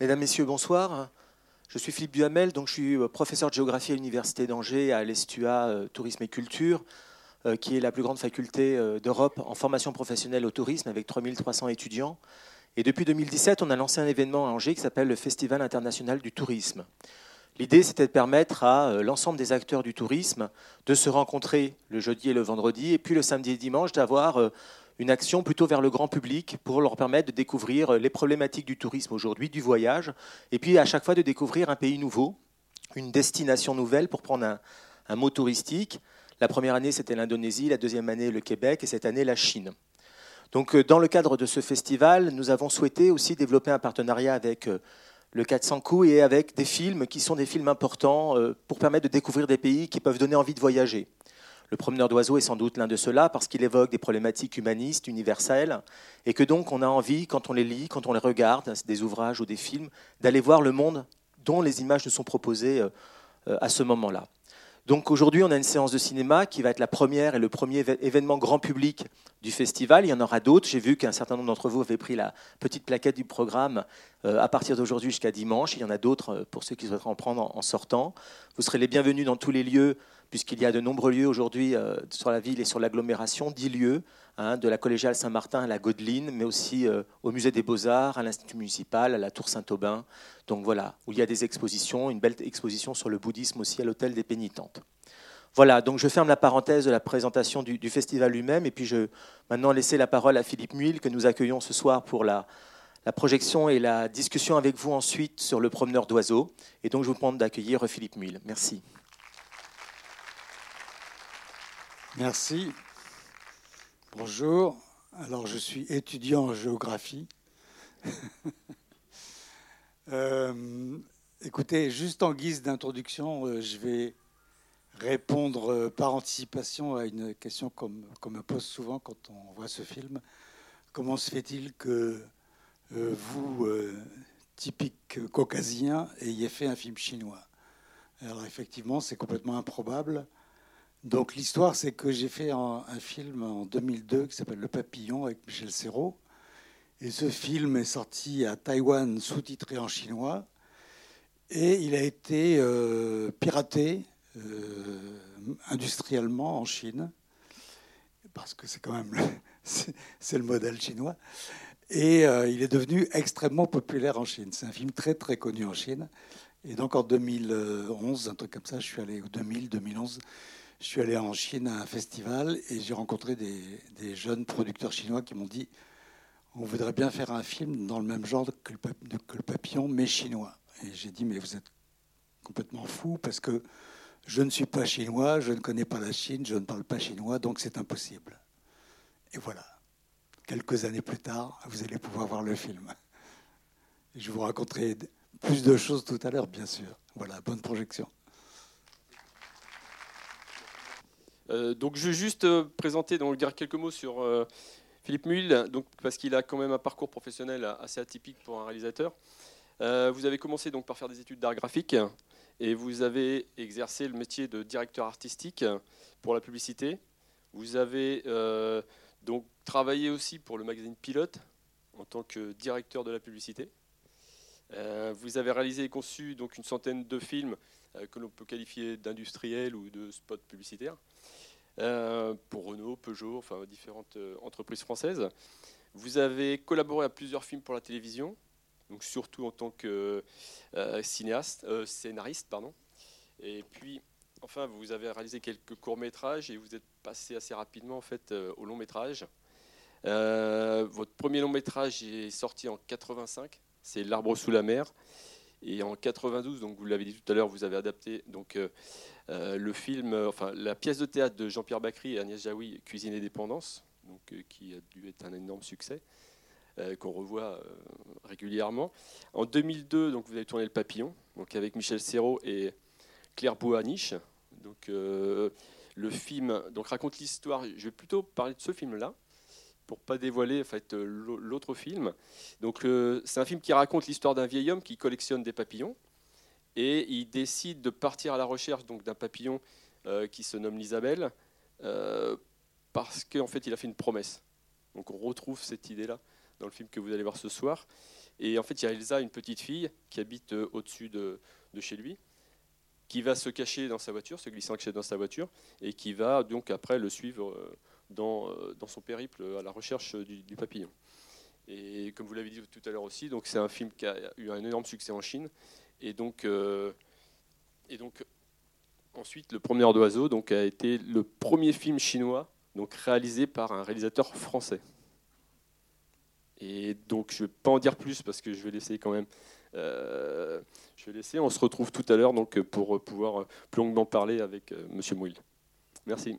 Mesdames, Messieurs, bonsoir. Je suis Philippe Duhamel, donc je suis euh, professeur de géographie à l'Université d'Angers à l'ESTUA euh, Tourisme et Culture, euh, qui est la plus grande faculté d'Europe en formation professionnelle au tourisme avec 3300 étudiants. Et depuis 2017, on a lancé un événement à Angers qui s'appelle le Festival international du tourisme. L'idée, c'était de permettre à l'ensemble des acteurs du tourisme de se rencontrer le jeudi et le vendredi, et puis le samedi et dimanche d'avoir une action plutôt vers le grand public pour leur permettre de découvrir les problématiques du tourisme aujourd'hui, du voyage, et puis à chaque fois de découvrir un pays nouveau, une destination nouvelle pour prendre un, mot touristique. La première année, c'était l'Indonésie, la deuxième année, le Québec, et cette année, la Chine. Donc, euh, dans le cadre de ce festival, nous avons souhaité aussi développer un partenariat avec euh, le 400 coups et avec des films qui sont des films importants euh, pour permettre de découvrir des pays qui peuvent donner envie de voyager. Le promeneur d'oiseaux est sans doute l'un de ceux-là parce qu'il évoque des problématiques humanistes, universelles, et que donc on a envie, quand on les lit, quand on les regarde, des ouvrages ou des films, d'aller voir le monde dont les images nous sont proposées euh, euh, à ce moment-là. Donc aujourd'hui, on a une séance de cinéma qui va être la première et le premier événement grand public du festival. Il y en aura d'autres. J'ai vu qu'un certain nombre d'entre vous avaient pris la petite plaquette du programme euh, à partir d'aujourd'hui jusqu'à dimanche. Il y en a d'autres pour ceux qui souhaiteraient en prendre en sortant. Vous serez les bienvenus dans tous les lieux puisqu'il y a de nombreux lieux aujourd'hui euh, sur la ville et sur l'agglomération, dix lieux, hein, de la collégiale Saint-Martin à la Godeline, mais aussi euh, au musée des Beaux-Arts, à l'Institut municipal, à la Tour Saint-Aubin. Donc voilà, où il y a des expositions, une belle exposition sur le bouddhisme aussi à l'Hôtel des Pénitentes. Voilà, donc je ferme la parenthèse de la présentation du, festival lui-même, et puis je maintenant laisser la parole à Philippe Muil, que nous accueillons ce soir pour la, projection et la discussion avec vous ensuite sur le promeneur d'oiseaux. Et donc je vous demande d'accueillir Philippe Muil. Merci. Merci. Bonjour. Alors, je suis étudiant en géographie. Euh, écoutez, juste en guise d'introduction, euh, je vais répondre euh, par anticipation à une question qu'on me pose souvent quand on voit ce film. Comment se fait-il que vous, typique caucasien, ayez fait un film chinois? Alors effectivement, c'est complètement improbable. Donc l'histoire, c'est que j'ai fait un, film en 2002 qui s'appelle Le Papillon avec Michel Serrault. Et ce film est sorti à Taïwan sous-titré en chinois. Et il a été euh, piraté euh, industriellement en Chine, parce que c'est quand même le, c'est le modèle chinois. Et euh, il est devenu extrêmement populaire en Chine. C'est un film très très connu en Chine. Et donc en 2011, un truc comme ça, je suis allé, au 2000, 2011, je suis allé en Chine à un festival et j'ai rencontré des, jeunes producteurs chinois qui m'ont dit on voudrait bien faire un film dans le même genre que le, papillon, mais chinois. Et j'ai dit mais vous êtes complètement fou parce que je ne suis pas chinois, je ne connais pas la Chine, je ne parle pas chinois, donc c'est impossible. Et voilà. Quelques années plus tard, vous allez pouvoir voir le film. je vous raconterai plus de choses tout à l'heure, bien sûr. Voilà, bonne projection. Euh, donc je vais juste euh, présenter, donc dire quelques mots sur euh, Philippe Muil, donc parce qu'il a quand même un parcours professionnel assez atypique pour un réalisateur. vous avez commencé donc par faire des études d'art graphique et vous avez exercé le métier de directeur artistique pour la publicité. Vous avez donc travaillé aussi pour le magazine Pilote en tant que directeur de la publicité. Vous avez réalisé et conçu donc une centaine de films que l'on peut qualifier d'industriels ou de spots publicitaires. Euh, pour Renault, Peugeot, enfin différentes euh, entreprises françaises. Vous avez collaboré à plusieurs films pour la télévision, donc surtout en tant que euh, cinéaste, scénariste, pardon. Et puis, enfin, vous avez réalisé quelques courts métrages et vous êtes passé assez rapidement en fait au long métrage. votre premier long métrage est sorti en 85, c'est L'arbre sous la mer. Et en 92, donc vous l'avez dit tout à l'heure, vous avez adapté donc euh, le film, euh, enfin la pièce de théâtre de Jean-Pierre Bacry et Agnès Jaoui, Cuisine et dépendance, donc, euh, qui a dû être un énorme succès, qu'on revoit régulièrement. En 2002, donc, vous avez tourné Le Papillon, donc, avec Michel Serrault et Claire Boaniche. Donc, le film donc, raconte l'histoire, je vais plutôt parler de ce film-là, pour pas dévoiler en fait, l'autre film. Donc, c'est un film qui raconte l'histoire d'un vieil homme qui collectionne des papillons et il décide de partir à la recherche donc d'un papillon euh, qui se nomme l'Isabelle euh, parce qu'en fait il a fait une promesse. Donc on retrouve cette idée-là dans le film que vous allez voir ce soir. Et en fait, il y a Elsa, une petite fille, qui habite au-dessus de, de, chez lui, qui va se cacher dans sa voiture, se glisser en dans sa voiture, et qui va donc après le suivre dans, dans son périple à la recherche du, papillon. Et comme vous l'avez dit tout à l'heure aussi, c'est un film qui a eu un énorme succès en Chine. Et donc, et donc Ensuite, Le Promeneur d'oiseaux a été le premier film chinois donc, réalisé par un réalisateur français. Et donc, je ne vais pas en dire plus parce que je vais laisser quand même. Euh, je vais laisser. On se retrouve tout à l'heure pour pouvoir plus longuement parler avec euh, Monsieur Mouille. Merci.